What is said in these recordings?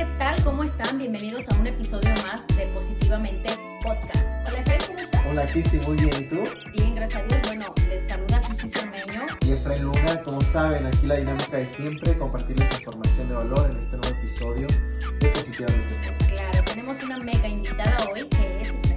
¿qué tal? ¿Cómo están? Bienvenidos a un episodio más de Positivamente Podcast. Hola, Efraín, ¿cómo estás? Hola, Cristi, muy bien. ¿Y tú? Bien, gracias a Dios. Bueno, les saluda Cristi Cermeño. Y Efraín Luna, como saben, aquí la dinámica de siempre, compartirles información de valor en este nuevo episodio de Positivamente Podcast. Claro, tenemos una mega invitada hoy que es.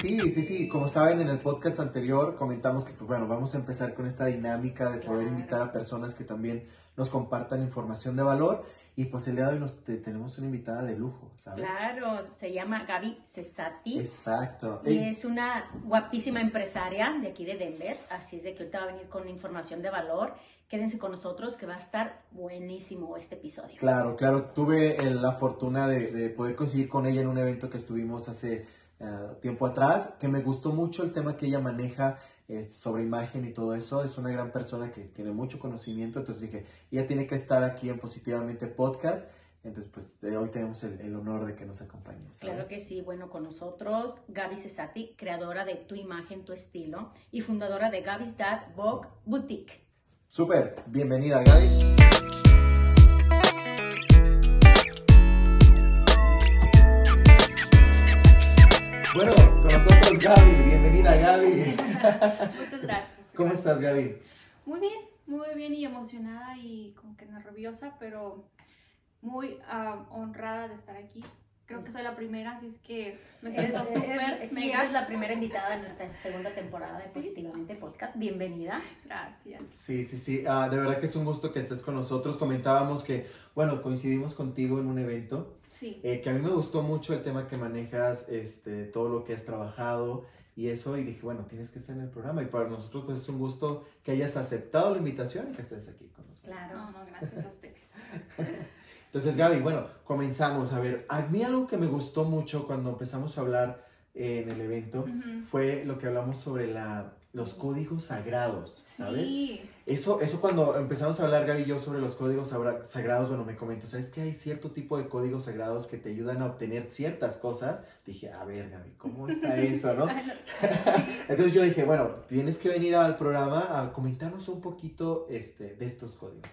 Sí, sí, sí. Como saben, en el podcast anterior comentamos que, pues bueno, vamos a empezar con esta dinámica de poder invitar a personas que también nos compartan información de valor. Y pues el día de hoy nos, te- tenemos una invitada de lujo, ¿sabes? Claro, se llama Gaby Cesati. Exacto. Y Ey, es una guapísima empresaria de aquí de Denver, así es de que ahorita va a venir con información de valor. Quédense con nosotros que va a estar buenísimo este episodio. Claro, claro. Tuve la fortuna de, de poder coincidir con ella en un evento que estuvimos hace eh, tiempo atrás, que me gustó mucho el tema que ella maneja eh, sobre imagen y todo eso. Es una gran persona que tiene mucho conocimiento, entonces dije, ella tiene que estar aquí en Positivamente Podcast. Entonces, pues eh, hoy tenemos el, el honor de que nos acompañe. ¿sabes? Claro que sí, bueno, con nosotros Gaby Cesati, creadora de Tu Imagen, Tu Estilo y fundadora de Gaby's Dad Vogue Boutique. Súper, bienvenida Gaby. Bueno, con nosotros Gaby, bienvenida Gaby. Muchas gracias. ¿Cómo estás Gaby? Muy bien, muy bien y emocionada y como que nerviosa, pero muy ah, honrada de estar aquí. Creo que soy la primera, así es que me siento súper sí, mega. eres la primera invitada en nuestra segunda temporada de Sí. Positivamente Podcast. Bienvenida. Gracias. Sí, sí, sí. Ah, de verdad que es un gusto que estés con nosotros. Comentábamos que, bueno, coincidimos contigo en un evento, Sí, eh, que a mí me gustó mucho el tema que manejas, este, todo lo que has trabajado y eso, y dije, bueno, tienes que estar en el programa. Y para nosotros, pues es un gusto que hayas aceptado la invitación y que estés aquí con nosotros. Claro. no, no, gracias a ustedes. Entonces, Gaby, bueno, comenzamos. A ver, a mí algo que me gustó mucho cuando empezamos a hablar eh, en el evento fue lo que hablamos sobre la, los códigos sagrados, ¿sabes? Sí, Eso, eso cuando empezamos a hablar, Gaby y yo, sobre los códigos sagrados, bueno, me comentó, ¿sabes que hay cierto tipo de códigos sagrados que te ayudan a obtener ciertas cosas? Dije, a ver, Gaby, ¿cómo está eso, no? Entonces yo dije, bueno, tienes que venir al programa a comentarnos un poquito este, de estos códigos.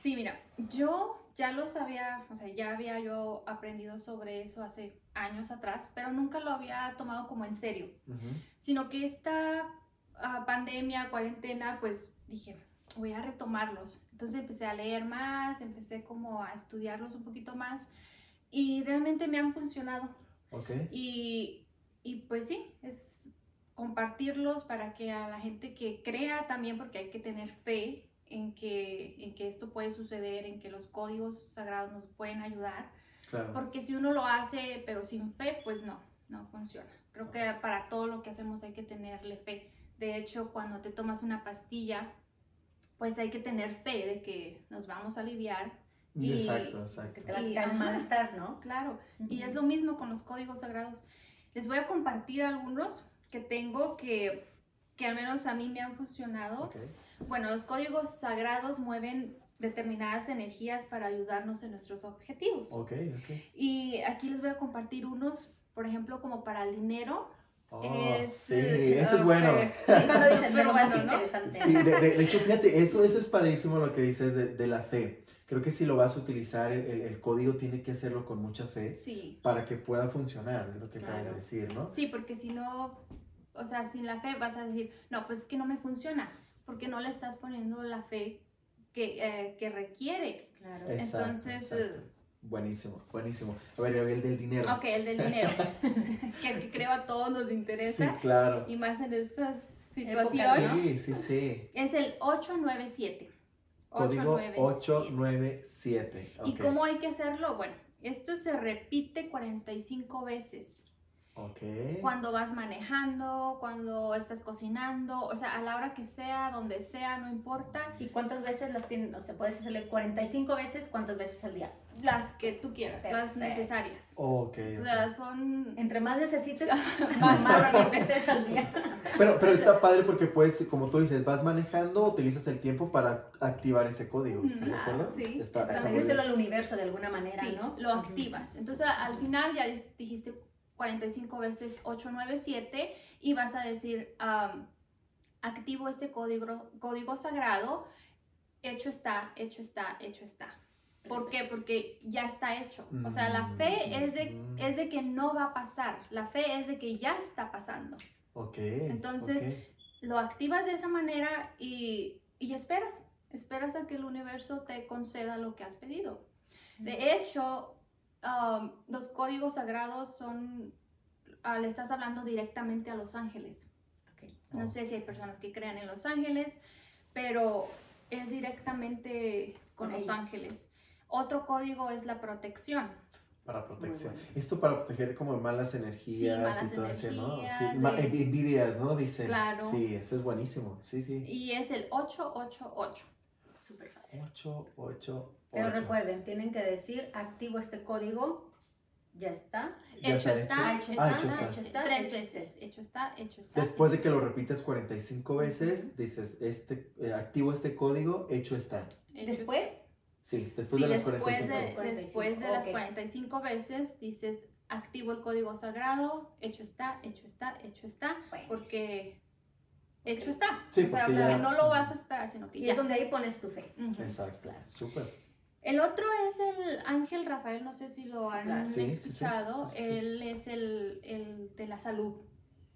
Sí, mira, yo ya lo sabía, o sea, ya había yo aprendido sobre eso hace años atrás, pero nunca lo había tomado como en serio. Ujú. sino que esta ah, pandemia, cuarentena, pues dije, voy a retomarlos. Entonces empecé a leer más, empecé como a estudiarlos un poquito más y realmente me han funcionado. Ok. Y, y pues sí, es compartirlos para que a la gente que crea también, porque hay que tener fe en que, en que esto puede suceder, en que los códigos sagrados nos pueden ayudar. Claro. Porque si uno lo hace pero sin fe, pues no, no funciona. Creo que para todo lo que hacemos hay que tenerle fe. De hecho, cuando te tomas una pastilla, pues hay que tener fe de que nos vamos a aliviar. y- Exacto, Que exacto. te va a quitar el malestar, ¿no? Claro, y es lo mismo con los códigos sagrados. Les voy a compartir algunos que tengo que, que al menos a mí me han funcionado. Ok. Bueno, los códigos sagrados mueven determinadas energías para ayudarnos en nuestros objetivos. Ok, ok. Y aquí les voy a compartir unos, por ejemplo, como para el dinero. Oh, Es, sí, eh, ese es ok. bueno. Sí, cuando dicen Pero bueno, ¿no? interesante. Sí, de, de- de hecho, fíjate, eso, eso es padrísimo lo que dices de, de la fe. Creo que si lo vas a utilizar, el, el- el código tiene que hacerlo con mucha fe Sí, para que pueda funcionar, es lo que acabas de Claro. decir, ¿no? sí, porque si no, o sea, sin la fe vas a decir, no, pues es que no me funciona, porque no le estás poniendo la fe que, eh, que requiere. Claro. Exacto, Entonces, exacto. Buenísimo, buenísimo. A ver, el del dinero. Ok, el del dinero, que, que creo a todos nos Sí, interesa, claro. y más en esta Épocas, situación, ¿no? Sí, sí, sí. es el 897. Código 897. 897. ¿Y cómo hay que hacerlo? Bueno, esto se repite 45 veces. Ok. Cuando vas manejando, cuando estás cocinando, o sea, a la hora que sea, donde sea, no importa, ¿Y cuántas veces las tienen? O sea, puedes hacerle 45 veces, ¿cuántas veces al día? las que tú quieras, las necesarias. Ok. O sea, son... Entre más necesites, más, más veces al día. Pero, pero está padre porque puedes, como tú dices, vas manejando, utilizas el tiempo para activar ese código. ¿Estás de Ah, acuerdo? sí. Está, está muy bien. al universo de alguna manera, Sí, ¿no? lo activas. Entonces, al final ya dijiste 45 veces 897 y vas a decir, activo este código, código sagrado, hecho está, hecho está, hecho está. ¿Por qué? Porque ya está hecho. O sea, la fe es de, Mm. es de que no va a pasar. La fe es de que ya está pasando. Ok. Entonces. Lo activas de esa manera y, y esperas. Esperas a que el universo te conceda lo que has pedido. De hecho, um, los códigos sagrados son, ah, le estás hablando directamente a los ángeles. Ok. No Oh. sé si hay personas que crean en los ángeles, pero es directamente con, los ángeles. Otro código es la protección. Para protección. Bueno. Esto para proteger como malas energías malas y todo eso, ¿no? Sí, de- envi- envidias, ¿no? Dicen. Claro. Sí, eso es buenísimo. Sí, sí. Y es el 888. Súper fácil. 8, 8, Pero recuerden, tienen que decir, activo este código, ya está. Ya hecho está está, hecho. hecho Ah, está, hecho está. hecho está, tres hecho está. veces. Hecho está, hecho está. Después de que lo repites 45 veces, dices, este, eh, activo este código, hecho está. Después, Sí, después Sí, de las después 45. de, 45, después de las ok. 45 veces dices, activo el código sagrado, hecho está, hecho está, hecho está, porque hecho está. Sí, o sea, porque ya- no lo vas a esperar, sino que y ya. es donde ahí pones tu fe. Ujú. Exacto, Claro. súper. El otro es el ángel Rafael, no sé si lo Sí, han claro. Sí, escuchado. sí, sí. Él es el, el de la salud.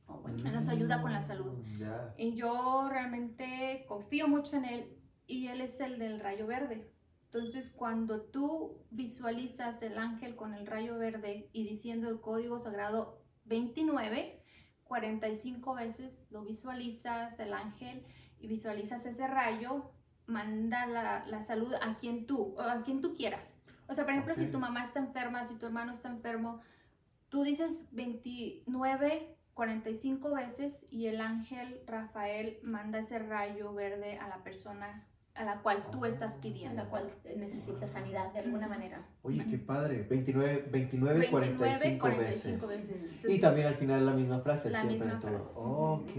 Oh, nos ayuda con la salud. Mm, Ya. Y yo realmente confío mucho en él y él es el del rayo verde. Entonces, cuando tú visualizas el ángel con el rayo verde y diciendo el código sagrado 29, 45 veces lo visualizas el ángel y visualizas ese rayo, manda la, la salud a quien tú, o a quien tú quieras. O sea, por ejemplo, si tu mamá está enferma, si tu hermano está enfermo, tú dices 29, 45 veces y el ángel Rafael manda ese rayo verde a la persona a la cual tú estás En pidiendo. la cual necesita sanidad de alguna manera. Oye, qué padre. 29, 29, 29, 45, 45 veces. veces. Y Entonces, también al final la misma frase, La siempre misma en todo. frase. Ok.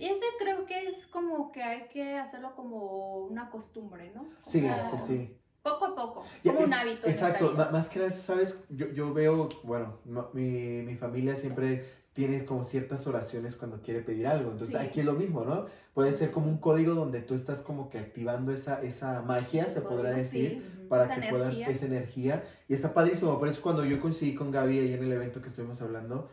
Y ese creo que es como que hay que hacerlo como una costumbre, ¿no? O Sí, sea, sí, sí. Poco como un hábito. Exacto, más que nada, ¿sabes? Yo, yo veo, bueno, no- mi, mi familia siempre tiene como ciertas oraciones cuando quiere pedir algo. Entonces Sí. aquí es lo mismo, ¿no? Puede ser como un código donde tú estás como que activando esa, esa magia, se podrá decir, Sí. para esa que puedan energía. esa energía. Y está padrísimo. Por eso cuando yo coincidí con Gaby ahí en el evento que estuvimos hablando,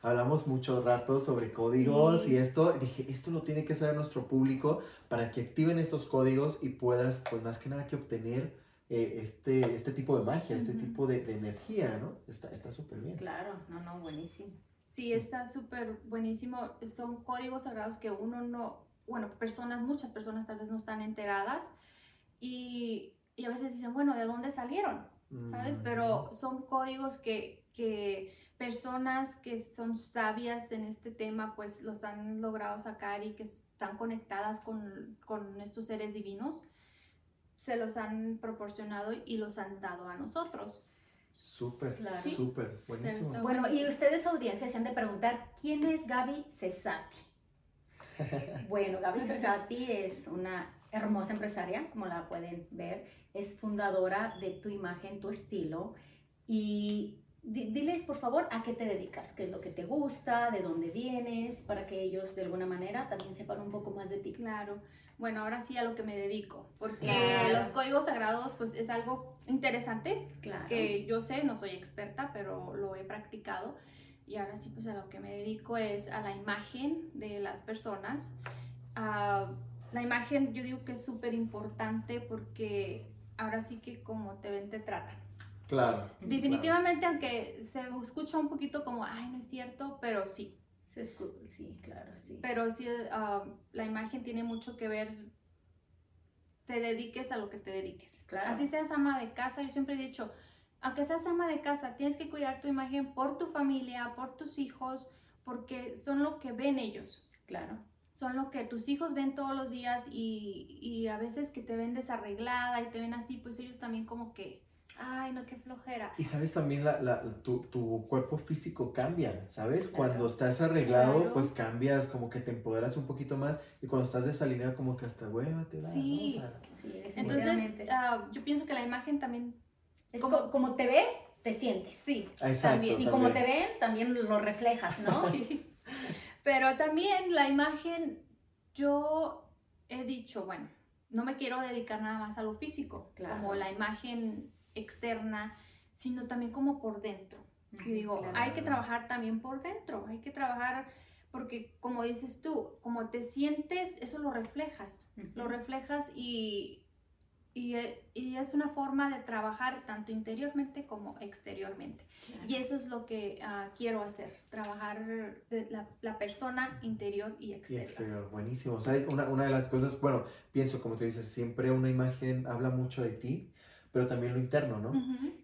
hablamos mucho rato sobre códigos y esto. Dije, esto lo tiene que saber nuestro público para que activen estos códigos y puedas, pues más que nada, que obtener eh, este, este tipo de magia, este Ujú. tipo de, de energía, ¿no? Está está súper bien. Claro, no, no, buenísimo. Sí, está súper buenísimo. Son códigos sagrados que uno no, bueno, personas, muchas personas tal vez no están enteradas y, y a veces dicen, bueno, ¿de dónde salieron? ¿Sabes? Pero son códigos que, que personas que son sabias en este tema pues los han logrado sacar y que están conectadas con, con estos seres divinos, se los han proporcionado y los han dado a nosotros. Súper, Claro. Sí. súper, buenísimo. Bueno, y ustedes, audiencia, se han de preguntar, ¿quién es Gaby Cesati? Bueno, Gaby Cesati es una hermosa empresaria, como la pueden ver. Es fundadora de Tu Imagen, Tu Estilo. Y di- diles, por favor, a qué te dedicas, qué es lo que te gusta, de dónde vienes, para que ellos de alguna manera también sepan un poco más de ti. Claro. Bueno, ahora sí a lo que me dedico, porque Claro. los códigos sagrados pues es algo interesante Claro. que yo sé, no soy experta, pero lo he practicado. Y ahora sí, pues a lo que me dedico es a la imagen de las personas. Ah, la imagen yo digo que es súper importante porque ahora sí que como te ven, te tratan. Claro. Definitivamente, aunque se escucha un poquito como, ay, no es cierto, pero sí. Se Sí, claro, sí. Pero sí, ah, la imagen tiene mucho que ver, te dediques a lo que te dediques. Claro. Así seas ama de casa, yo siempre he dicho, aunque seas ama de casa, tienes que cuidar tu imagen por tu familia, por tus hijos, porque son lo que ven ellos. Claro. Son lo que tus hijos ven todos los días y, y a veces que te ven desarreglada y te ven así, pues ellos también como que, ay, no, qué flojera. Y sabes también, la, la- tu, tu cuerpo físico cambia, ¿sabes? Claro. Cuando estás arreglado, Claro. pues cambias, como que te empoderas un poquito más. Y cuando estás desalineado, como que hasta hueva te da, ¿no? Sí. O sea, Sí, Entonces, ah, yo pienso que la imagen también, es como- como, te ves, te sientes. sí, exacto. También. Y como te también. ven, también lo reflejas, ¿no? Sí. Pero también la imagen, yo he dicho, bueno, no me quiero dedicar nada más a lo físico, Claro. como la imagen externa, sino también como por dentro. Y digo, Claro. hay que trabajar también por dentro, hay que trabajar porque como dices tú, como te sientes, eso lo reflejas, lo reflejas y, y, e- y es una forma de trabajar tanto interiormente como exteriormente. Claro. Y eso es lo que ah, quiero hacer, trabajar de la, la persona interior y Y exterior. exterior, buenísimo. ¿Sabes? Una, una de las cosas, bueno, pienso, como tú dices, siempre una imagen habla mucho de ti, pero también lo interno, ¿no?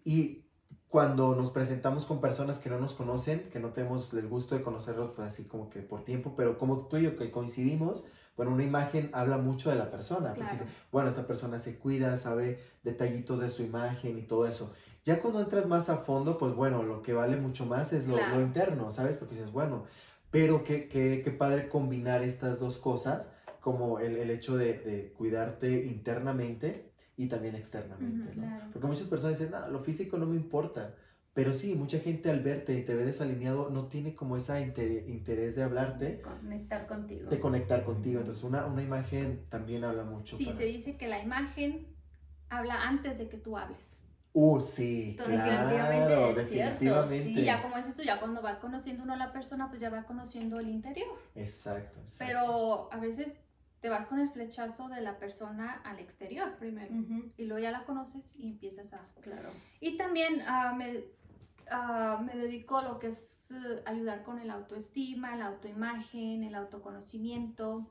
Y cuando nos presentamos con personas que no nos conocen, que no tenemos el gusto de conocerlos, pues así como que por tiempo, pero como tú y yo que coincidimos, bueno, una imagen habla mucho de la persona. Porque Claro. dice, bueno, esta persona se cuida, sabe detallitos de su imagen y todo eso. Ya cuando entras más a fondo, pues bueno, lo que vale mucho más es lo, Claro. lo interno, ¿sabes? Porque dices, bueno, pero qué, qué, qué padre combinar estas dos cosas, como el, el hecho de, de cuidarte internamente y también externamente, Ujú, ¿no? claro. Porque muchas personas dicen, no, lo físico no me importa. Pero sí, mucha gente al verte y te ve desalineado no tiene como ese interés de hablarte, Conectar contigo. de conectar contigo. Entonces una, una imagen también habla mucho. Sí, para- se dice que la imagen habla antes de que tú hables. Uh, sí, Entonces, claro, definitivamente definitivamente. Y ya como dices tú, ya cuando va conociendo uno a la persona, pues ya va conociendo el interior. Exacto, exacto. Pero a veces te vas con el flechazo de la persona al exterior primero. Y luego ya la conoces y empiezas a... Claro. Y también ah, me, ah, me dedico a lo que es eh, ayudar con el autoestima, la autoimagen, el autoconocimiento,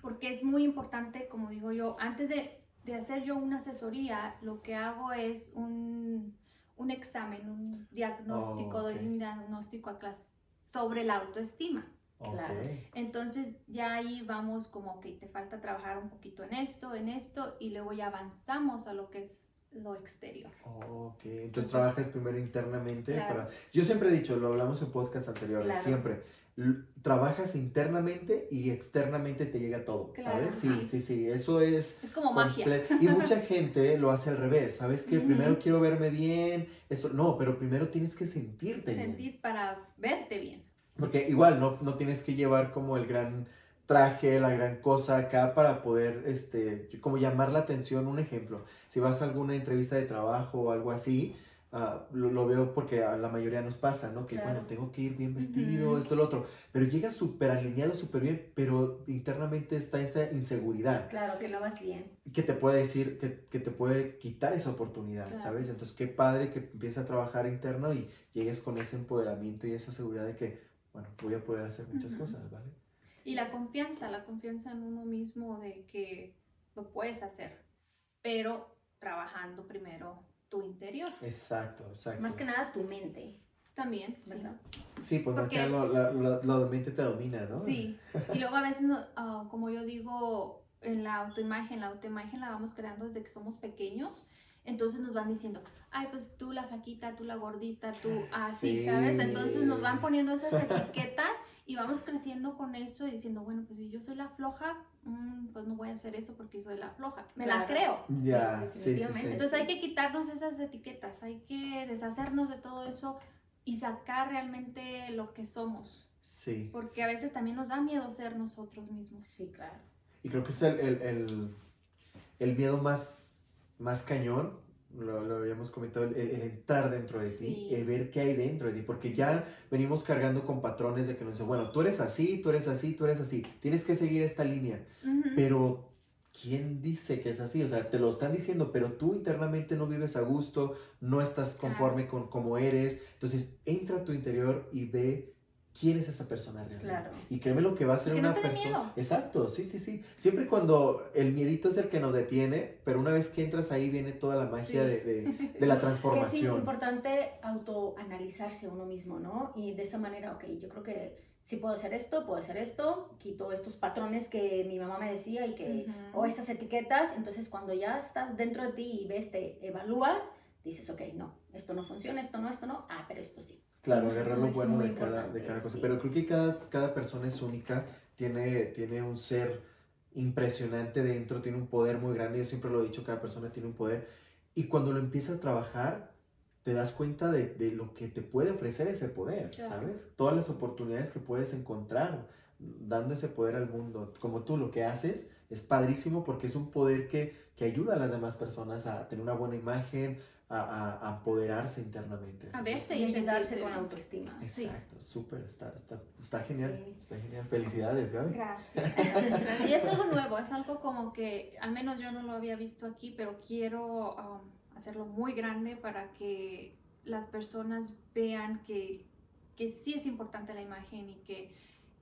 porque es muy importante, como digo yo, antes de, de hacer yo una asesoría, lo que hago es un, un examen, un diagnóstico, Oh, doy un diagnóstico a clase sobre la autoestima. Claro. Entonces ya ahí vamos como que te falta trabajar un poquito en esto, en esto, y luego ya avanzamos a lo que es lo exterior. Ok, entonces trabajas primero internamente Claro. para... Yo siempre he dicho, lo hablamos en podcasts anteriores, Claro. siempre, trabajas internamente y externamente te llega todo, Claro, ¿sabes? Sí, sí. sí, sí, eso es... Es como magia. Y mucha gente lo hace al revés, ¿sabes? Que primero quiero verme bien, eso, no, pero primero tienes que sentirte bien. Sentir para verte bien. Porque igual no, no tienes que llevar como el gran traje, la gran cosa acá para poder, este, como llamar la atención. Un ejemplo, si vas a alguna entrevista de trabajo o algo así, ah, lo, lo veo porque a la mayoría nos pasa, ¿no? Que Claro. bueno, tengo que ir bien vestido, Ujú. esto, lo otro. Pero llegas súper alineado, súper bien, pero internamente está esa inseguridad Claro que no vas bien. que te puede decir, que, que te puede quitar esa oportunidad, Claro. ¿sabes? Entonces, qué padre que empieces a trabajar interno y llegues con ese empoderamiento y esa seguridad de que, bueno, voy a poder hacer muchas cosas, ¿vale? Y la confianza, la confianza en uno mismo de que lo puedes hacer, pero trabajando primero tu interior. Exacto, exacto. Más que nada tu mente, También, sí. ¿verdad? Sí, pues más Porque- que nada la, la- la mente te domina, ¿no? Sí, y luego a veces, ah, como yo digo, en la autoimagen, la autoimagen la vamos creando desde que somos pequeños, entonces nos van diciendo, ay, pues tú la flaquita, tú la gordita, tú así, Sí. ¿sabes? Entonces nos van poniendo esas etiquetas y vamos creciendo con eso y diciendo, bueno, pues si yo soy la floja, mm, pues no voy a hacer eso porque soy la floja, me la Claro. creo. Ya, sí, sí, sí. definitivamente. Entonces hay que quitarnos esas etiquetas, hay que deshacernos de todo eso y sacar realmente lo que somos, Sí. porque a veces también nos da miedo ser nosotros mismos. Sí, claro. Y creo que es el, el, el, el miedo más, más cañón, lo, lo habíamos comentado, el, el entrar dentro de ti, el ver qué hay dentro de ti, porque ya venimos cargando con patrones de que nos dicen, bueno, tú eres así, tú eres así, tú eres así, tienes que seguir esta línea, pero ¿quién dice que es así? O sea, te lo están diciendo, pero tú internamente no vives a gusto, no estás conforme con cómo eres, entonces entra a tu interior y ve quién es esa persona realmente. Claro. Y créeme lo que va a ser no una persona. Exacto, sí, sí, sí. Siempre cuando el miedito es el que nos detiene, pero una vez que entras ahí viene toda la magia Sí. de, de- de la Que es transformación. importante autoanalizarse uno mismo, ¿no? Y de esa manera, ok, yo creo que sí puedo hacer esto, puedo hacer esto, quito estos patrones que mi mamá me decía y que, o estas etiquetas, entonces cuando ya estás dentro de ti y ves, te evalúas, dices, ok, no, esto no funciona, esto no, esto no, ah, pero esto sí. Claro, agarrar lo bueno de cada, de cada cosa. sí. Pero creo que cada, cada persona es única, tiene, tiene un ser impresionante dentro, tiene un poder muy grande. Yo siempre lo he dicho, cada persona tiene un poder. Y cuando lo empiezas a trabajar, te das cuenta de, de lo que te puede ofrecer ese poder, Claro. ¿sabes? Todas las oportunidades que puedes encontrar dando ese poder al mundo. Como tú lo que haces es padrísimo porque es un poder que, que ayuda a las demás personas a tener una buena imagen, a, a, apoderarse internamente. A verse y sentirse con autoestima. Exacto, súper, está, está, está genial, Sí. está genial. Felicidades, Gaby. Gracias. Y es algo nuevo, es algo como que al menos yo no lo había visto aquí, pero quiero um, hacerlo muy grande para que las personas vean que, que sí es importante la imagen y que,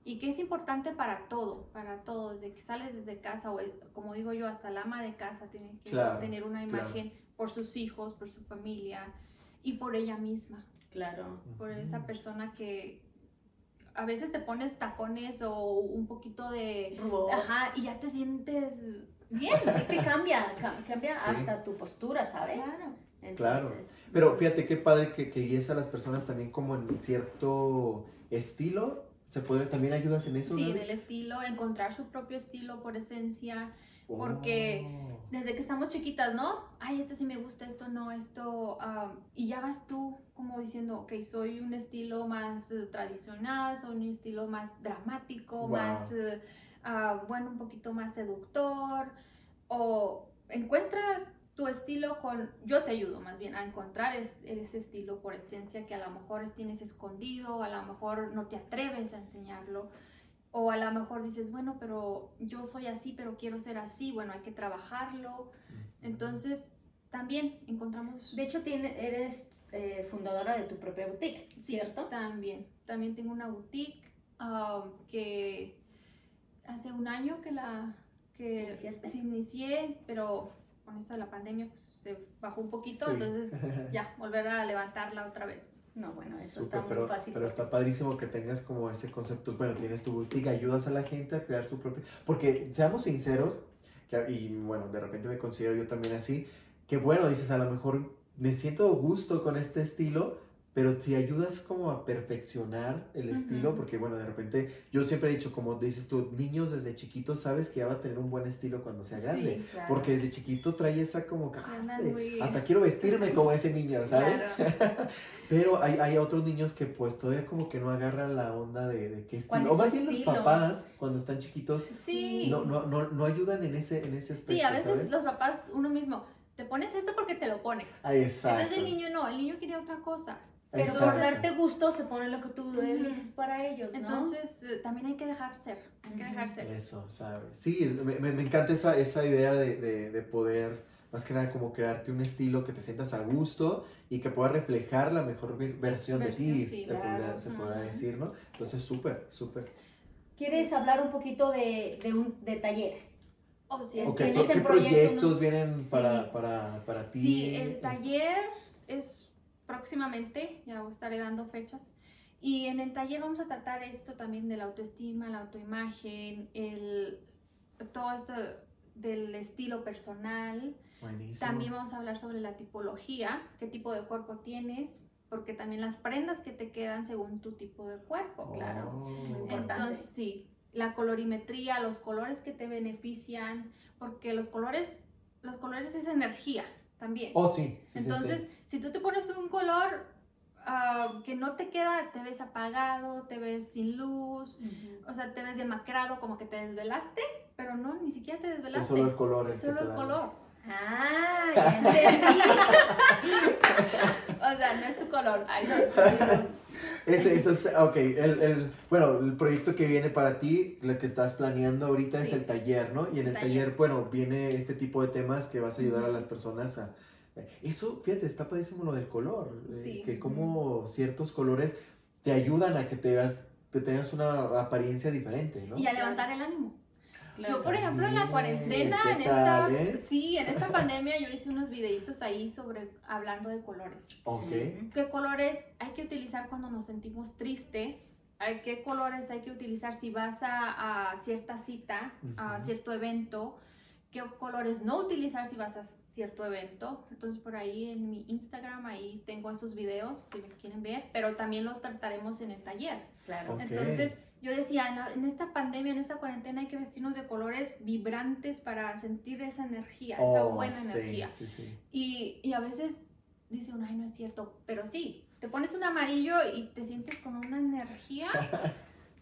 y que es importante para todo, para todo, desde que sales desde casa o el- como digo yo, hasta la ama de casa tiene que Claro, tener una claro. Por sus hijos, por su familia y por ella misma Claro. por esa persona que a veces te pones tacones o un poquito de... Rubor. Ajá, y ya te sientes bien. Es que cambia, ca- cambia Sí. hasta tu postura, ¿sabes? Claro. Claro. Entonces, Pero fíjate qué padre que, que guíes a las personas también como en cierto estilo. ¿Se puede, también ayudas en eso? Sí, en el estilo, encontrar su propio estilo por esencia. Porque- Oh. Desde que estamos chiquitas, ¿no? Ay, esto sí me gusta, esto no, esto... ah, y ya vas tú como diciendo, ok, soy un estilo más eh, tradicional, soy un estilo más dramático, Wow. más, eh, ah, bueno, un poquito más seductor. O encuentras tu estilo con... Yo te ayudo más bien a encontrar es- ese estilo por esencia que a lo mejor tienes escondido, a lo mejor no te atreves a enseñarlo. O a lo mejor dices, bueno, pero yo soy así, pero quiero ser así. Bueno, hay que trabajarlo. Entonces, también encontramos... de hecho, tiene, eres eh, fundadora de tu propia boutique, ¿cierto? También. También tengo una boutique ah, que hace un año que la... Que ¿Iniciaste? sí inicié, pero con esto de la pandemia pues se bajó un poquito. Sí. Entonces, ya, volver a levantarla otra vez. No, bueno, eso Súper, está muy pero, fácil. pero está padrísimo que tengas como ese concepto. Bueno, tienes tu boutique, ayudas a la gente a crear su propio. Porque seamos sinceros, que, y bueno, de repente me considero yo también así, que bueno, dices, a lo mejor me siento gusto con este estilo, pero si ayudas como a perfeccionar el estilo, porque bueno, de repente yo siempre he dicho, como dices tú, niños desde chiquitos sabes que ya va a tener un buen estilo cuando sea grande. Sí, Claro. Porque desde chiquito trae esa como "Ah, muy- hasta quiero vestirme como ese niño, ¿sabes? Claro. Pero hay, hay otros niños que pues todavía como que no agarran la onda de, de qué ¿Cuál estilo. es O más bien los papás, cuando están chiquitos, Sí. no, no, no, no ayudan en ese, en ese aspecto, Sí, a veces ¿sabes? los papás, uno mismo, te pones esto porque te lo pones. Ah, exacto. Entonces el niño no, el niño quería otra cosa. Pero por darte gusto se pone lo que tú Ujú. eliges para ellos, ¿no? Entonces eh, también hay que dejar ser, hay que dejar ser. Eso, ¿sabes? Sí, me, me- me encanta esa, esa idea de, de, de poder, más que nada, como crearte un estilo que te sientas a gusto y que pueda reflejar la mejor ver- versión de ti, Versión, sí, te podría- claro. se podrá decir, ¿no? Entonces, súper, súper. ¿Quieres hablar un poquito de, de, un, de talleres? Oh, sí, Es Ok, que en ¿por ese ¿qué proyecto proyectos nos- vienen Sí. para, para, para ti? Sí, el taller es próximamente, ya os estaré dando fechas. Y en el taller vamos a tratar esto también de la autoestima, la autoimagen, el, todo esto del estilo personal. Buenísimo. También vamos a hablar sobre la tipología, qué tipo de cuerpo tienes, porque también las prendas que te quedan según tu tipo de cuerpo. claro. Oh. Importante. Entonces, sí, la colorimetría, los colores que te benefician, porque los colores, los colores es energía también. Oh, sí. Entonces, sí. si tú te pones un color ah, que no te queda, te ves apagado, te ves sin luz, o sea, te ves demacrado, como que te desvelaste, pero no, ni siquiera te Es desvelaste. solo el color. Es solo el color. Ah, ya entendí. O sea, no es tu color. Ay, no. Ese, entonces, ok, el, el, bueno, el proyecto que viene para ti, lo que estás planeando ahorita es el taller, ¿no? Y en el Taller. taller, bueno, viene este tipo de temas que vas a ayudar a las personas a... Eso, fíjate, está padrísimo lo del color, eh, que como ciertos colores te ayudan a que te veas, te tengas una apariencia diferente, ¿no? Y a levantar el ánimo. Claro. Yo, por ejemplo, en la cuarentena, ¿qué en esta, tal, eh? sí, en esta pandemia yo hice unos videitos ahí sobre hablando de colores. Ok. Ujú. ¿Qué colores hay que utilizar cuando nos sentimos tristes? ¿Hay- ¿Qué colores hay que utilizar si vas a, a cierta cita, a Ujú. cierto evento? ¿Qué colores no utilizar si vas a cierto evento? Entonces por ahí en mi Instagram, ahí tengo esos videos si los quieren ver, pero también lo trataremos en el taller. Claro. Ok. Entonces, yo decía, en, la- en esta pandemia, en esta cuarentena, hay que vestirnos de colores vibrantes para sentir esa energía, esa Oh, buena sí, energía. Sí, sí. Y, y a veces dice uno, ay, no es cierto, pero sí, te pones un amarillo y te sientes con una energía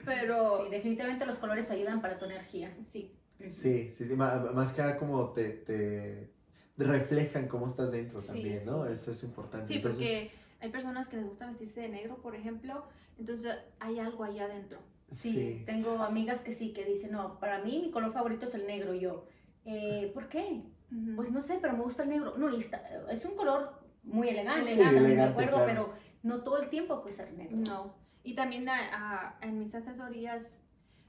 Pero Sí, definitivamente los colores ayudan para tu energía. sí, Sí, sí, sí, ma- más que nada como te, te reflejan cómo estás dentro Sí, también, ¿no? Eso es importante. sí, Entonces, porque hay personas que les gusta vestirse de negro, por ejemplo, entonces hay algo allá adentro. Sí, tengo amigas que sí, que dicen, no, para mí mi color favorito es el negro. Yo, "Eh, ¿por qué? Pues no sé, pero me gusta el negro. No, y está- es un color muy elegante, Sí, también de elegante, acuerdo, claro. pero no todo el tiempo puede ser negro. No. Y también a- en mis asesorías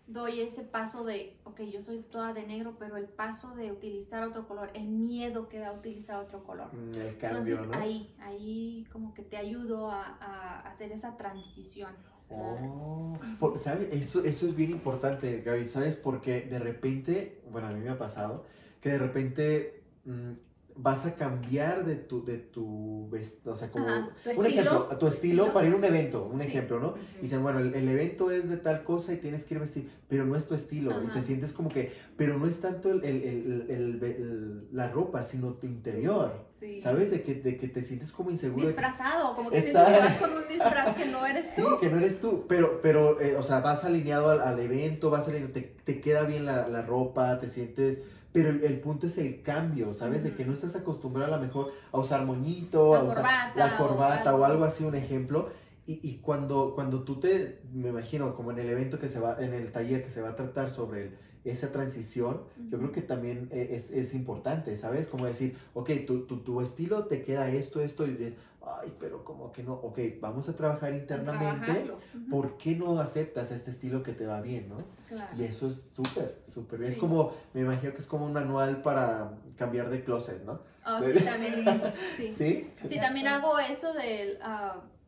doy ese paso de, ok, yo soy toda de negro, pero el paso de utilizar otro color, el miedo que da utilizar otro color. mm, el cambio, Entonces ¿no? ahí, ahí como que te ayudo a, a hacer esa transición. Oh, ¿sabes? Eso, eso es bien importante, Gaby, ¿sabes? Porque de repente, bueno, a mí me ha pasado, que de repente mm, vas a cambiar de tu, de tu o sea, como Ajá, un estilo, ejemplo, tu tu estilo para ir a un evento, un Sí. ejemplo, ¿no? Y dicen, bueno, el, el evento es de tal cosa y tienes que ir vestido, pero no es tu estilo. Y te sientes como que, pero no es tanto el, el- la ropa, sino tu interior. Sí. ¿Sabes? De que, de que te sientes como inseguro. Disfrazado, como que sientes que vas con un disfraz que no eres Sí, tú. que no eres tú, pero, pero eh, o sea, vas alineado al, al evento, vas alineado, te, te queda bien la, la ropa, te sientes, pero el, el punto es el cambio, ¿sabes? De que no estás acostumbrado a lo mejor a usar moñito, La a usar la corbata o algo. algo así, un ejemplo. Y, y cuando, cuando tú te, me imagino, como en el evento que se va, en el taller que se va a tratar sobre el- esa transición, yo creo que también eh, es, es importante, ¿sabes? Como decir, ok, tu, tu, tu estilo te queda esto, esto, y de, ay, pero como que no, ok, vamos a trabajar internamente. ¿por qué no aceptas este estilo que te va bien, no? claro. Y eso es súper, súper. Es Sí. como, me imagino que es como un manual para cambiar de closet, ¿no? Oh, sí, también. Sí. ¿Sí? Sí, también hago eso del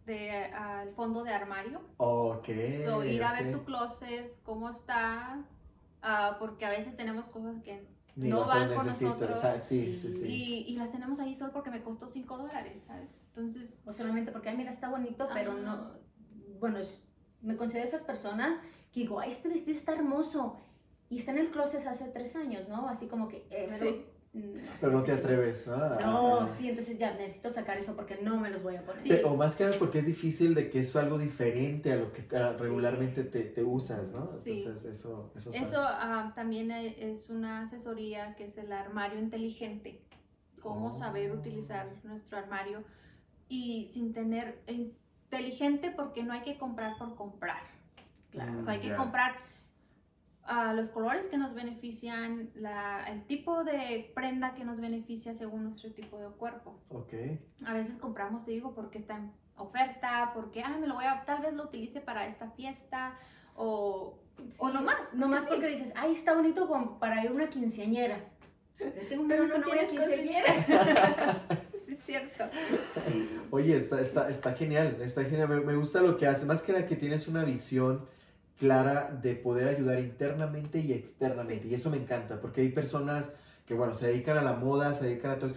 de, el fondo de armario. Ok. So, ir a ver tu closet, cómo está, ah, porque a veces tenemos cosas que Ni no van con necesito. nosotros. Sa- Sí, sí, sí. Y, y las tenemos ahí solo porque me costó 5 dólares, ¿sabes? Entonces, O solamente porque, ay, mira, está bonito, pero Ajá. no. Bueno, me considero esas personas que digo, ay, este vestido está hermoso. Y está en el closet hace tres años, ¿no? Así como que, eh, no sé Pero no te atreves, ¿no? A- No, sí, entonces ya necesito sacar eso porque no me los voy a poner. Sí. O más que nada porque es difícil de que es algo diferente a lo que ah, Sí. regularmente te, te usas, ¿no? Sí. Entonces eso, eso eso ah, también e- es una asesoría que es el armario inteligente. Cómo Oh. saber utilizar nuestro armario y sin tener inteligente porque no hay que comprar por comprar. Claro. O sea, hay que comprar ah, los colores que nos benefician, la, el tipo de prenda que nos beneficia según nuestro tipo de cuerpo. Ok. A veces compramos, te digo, porque está en oferta, porque, ah, me lo voy a, tal vez lo utilice para esta fiesta, o, o no más. No más sí. porque dices, ay, está bonito como para ir a una quinceañera. Pero tengo no a tienes quinceañera. sí, es cierto. Oye, está, está, está genial, está genial. Me, me gusta lo que hace. Más que nada que tienes una visión clara de poder ayudar internamente y externamente. Sí. Y eso me encanta, porque hay personas que, bueno, se dedican a la moda, se dedican a todo.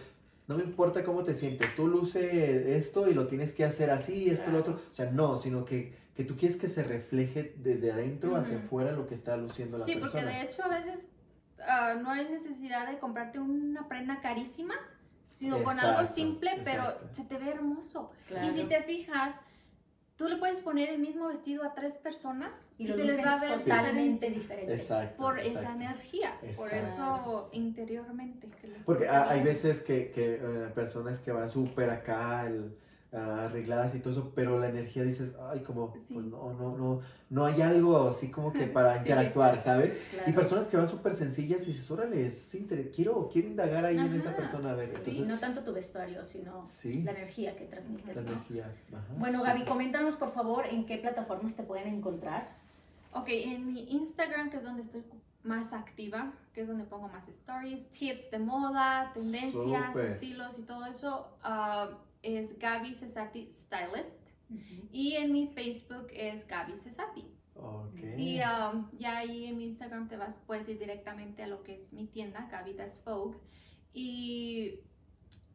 No me importa cómo te sientes, tú luce esto y lo tienes que hacer así, esto, lo Claro. otro. O sea, no, sino que, que tú quieres que se refleje desde adentro hacia afuera lo que está luciendo la Sí, porque persona. de hecho a veces ah, no hay necesidad de comprarte una prenda carísima, sino con algo Exacto, simple, pero se te ve hermoso. Claro. Y si te fijas, tú le puedes poner el mismo vestido a tres personas y, se les va a ver totalmente diferente diferente. Exacto. por esa exacto. energía, por Exacto, eso sí. interiormente. que les Porque hay veces que, que eh, personas que van súper acá, el, arregladas y todo eso, pero la energía dices, ay, como, Sí. pues no, no, no, no hay algo así como que para Sí. interactuar, ¿sabes? Claro. Y personas que van súper sencillas y dices, órale, es inter- quiero, quiero indagar ahí en esa Ajá, persona, a ver, Sí, entonces, no tanto tu vestuario, sino sí, la energía que transmites, la ¿no? energía. ajá, Bueno. Gaby, coméntanos por favor en qué plataformas te pueden encontrar. Ok, en mi Instagram, que es donde estoy más activa, que es donde pongo más stories, tips de moda, tendencias, Súper. estilos y todo eso, ah, es Gaby Cesati Stylist. Y en mi Facebook es Gaby Cesati. Y um, ya ahí en mi Instagram te vas, puedes ir directamente a lo que es mi tienda, Gaby That's Vogue. Y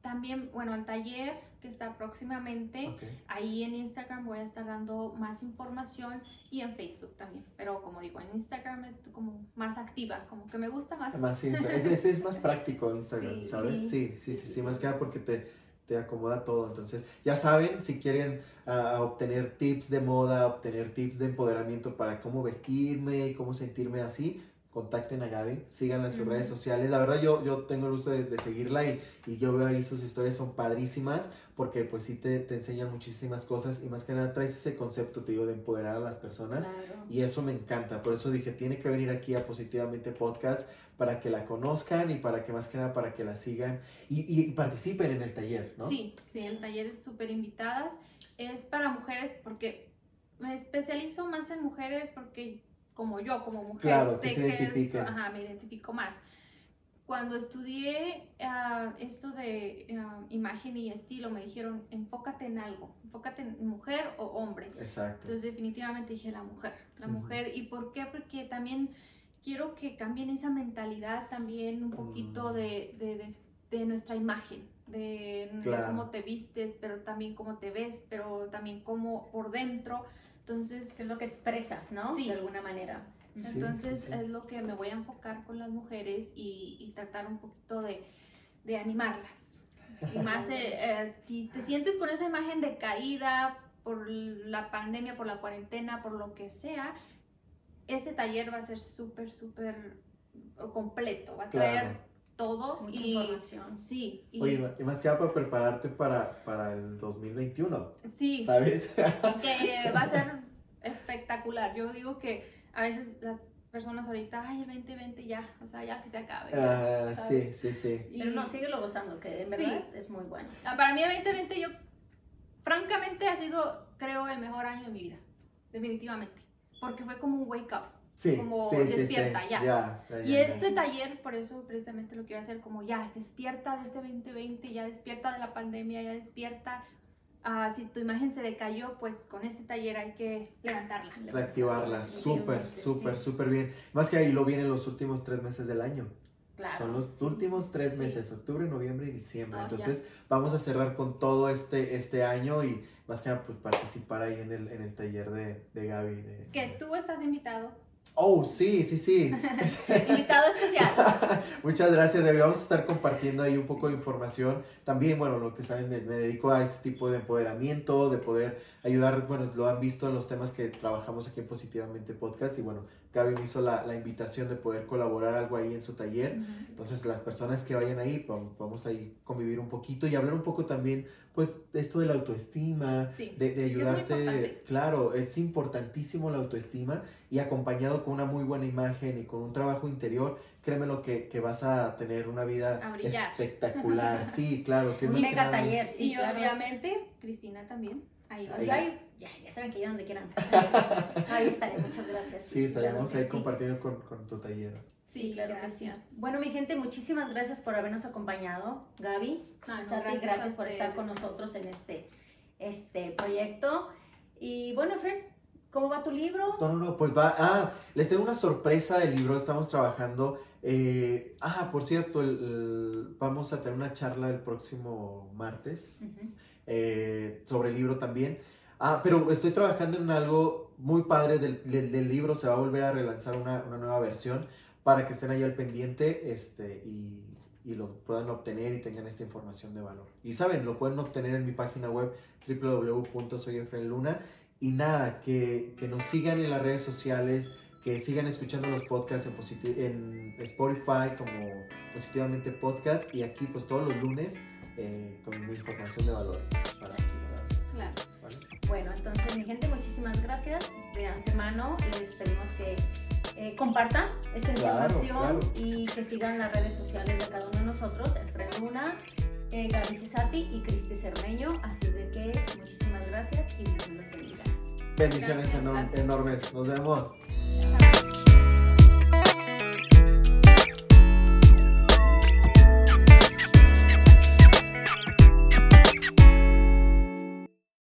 también, bueno, al taller que está próximamente, ahí en Instagram voy a estar dando más información y en Facebook también. Pero como digo, en Instagram es como más activa, como que me gusta más. Más, es, es, es más práctico Instagram, Sí, ¿sabes? sí. Sí, sí, sí, más que nada porque te, te acomoda todo. Entonces, ya saben, si quieren ah, obtener tips de moda, obtener tips de empoderamiento para cómo vestirme y cómo sentirme así, contacten a Gaby, síganla en sus redes sociales. La verdad yo, yo tengo el gusto de, de seguirla y, y, yo veo ahí sus historias son padrísimas porque pues sí te, te, enseñan muchísimas cosas y más que nada traes ese concepto, te digo, de empoderar a las personas Claro. y eso me encanta. Por eso dije, tiene que venir aquí a Positivamente Podcast para que la conozcan y para que más que nada para que la sigan y, y, participen en el taller, ¿no? Sí, sí, el taller es súper invitadas. Es para mujeres porque me especializo más en mujeres porque como yo, como mujer, Claro, que sé se que es, ajá, me identifico más. Cuando estudié ah, esto de ah, imagen y estilo, me dijeron, enfócate en algo, enfócate en mujer o hombre. Exacto. Entonces definitivamente dije la mujer, la mujer. ¿Y por qué? Porque también quiero que cambien esa mentalidad también un poquito Mm. de, de, de- de nuestra imagen, de, de Claro. cómo te vistes, pero también cómo te ves, pero también cómo por dentro. Entonces, Es lo que expresas, ¿no? Sí. De alguna manera. Entonces sí, sí. es lo que me voy a enfocar con las mujeres y, y tratar un poquito de, de animarlas. Y más eh, eh, si te sientes con esa imagen de caída por la pandemia, por la cuarentena, por lo que sea, ese taller va a ser súper, súper completo. Va a traer Claro. todo Mucha y información. sí, y, Oye, y más que nada para prepararte para, para el 2021, sí, ¿sabes? que va a ser espectacular. Yo digo que a veces las personas ahorita, ay, el 2020 ya, o sea, ya que se acabe. ya", Ah, ¿sabes? sí, sí, sí. Y- Pero no, síguelo gozando, que en Sí. verdad es muy bueno. Ah, Para mí el 2020 yo, francamente, ha sido, creo, el mejor año de mi vida, definitivamente, porque fue como un wake up. Sí, Como sí, despierta, sí. ya. Y este taller, por eso precisamente lo quiero hacer, como ya, despierta de este 2020, ya despierta de la pandemia, ya despierta. Ah, si tu imagen se decayó, pues con este taller hay que levantarla. Reactivarla, súper, súper, súper bien. Más que ahí lo vienen los últimos tres meses del año. Claro. Son los últimos tres Sí. meses, octubre, noviembre y diciembre. Ah, ya. Entonces vamos a cerrar con todo este, este año y más que nada pues participar ahí en el, en el taller de, de Gaby. de- Que tú estás invitado. Oh, sí, sí, sí. Invitado especial. Muchas gracias, Gaby. Vamos a estar compartiendo ahí un poco de información. También, bueno, lo que saben, me, me dedico a este tipo de empoderamiento, de poder ayudar, bueno, lo han visto en los temas que trabajamos aquí en Positivamente Podcast y bueno, Gaby me hizo la, la invitación de poder colaborar algo ahí en su taller. Entonces, las personas que vayan ahí, vam- vamos ahí convivir un poquito y hablar un poco también, pues, de esto de la autoestima, Sí. de, de ayudarte. claro, es importantísimo la autoestima y acompañado con una muy buena imagen y con un trabajo interior, créeme lo que, que vas a tener una vida espectacular. Sí, claro. Que Un mega taller, sí, y claro. obviamente, Cristina también. Ahí va a Pues estar. ahí, ya, ya saben que ya donde quieran. Ahí estaré, muchas gracias. Sí, estaremos Claro ahí sí. compartiendo con, con tu taller. Sí, claro que sí. gracias. Bueno, mi gente, muchísimas gracias por habernos acompañado. Gaby, No, no, Sati, gracias por estar con nosotros en este, este proyecto. Y bueno, Fred, ¿cómo va tu libro? No, no, no, pues va. Ah, les tengo una sorpresa del libro. Estamos trabajando. eh, ah, por cierto, el- el- vamos a tener una charla el próximo martes eh, sobre el libro también. Ah, pero estoy trabajando en algo muy padre del, del- libro. Se va a volver a relanzar una, una nueva versión para que estén ahí al pendiente este, y, y lo puedan obtener y tengan esta información de valor. Y saben, lo pueden obtener en mi página web www.soyefrenluna. Y nada, que, que nos sigan en las redes sociales, que sigan escuchando los podcasts en, en Spotify como Positivamente Podcast y aquí pues todos los lunes eh, con información de valor para, para ustedes, Claro. Bueno, entonces, mi gente, muchísimas gracias. De antemano, les pedimos que eh, compartan esta información claro. y que sigan las redes sociales de cada uno de nosotros, Efren Luna, eh, Gaby Cesati y Cristi Cermeño. Así es de que muchísimas gracias y Dios los bendiga. Bendiciones Gracias, enorm- gracias. enormes. Nos vemos.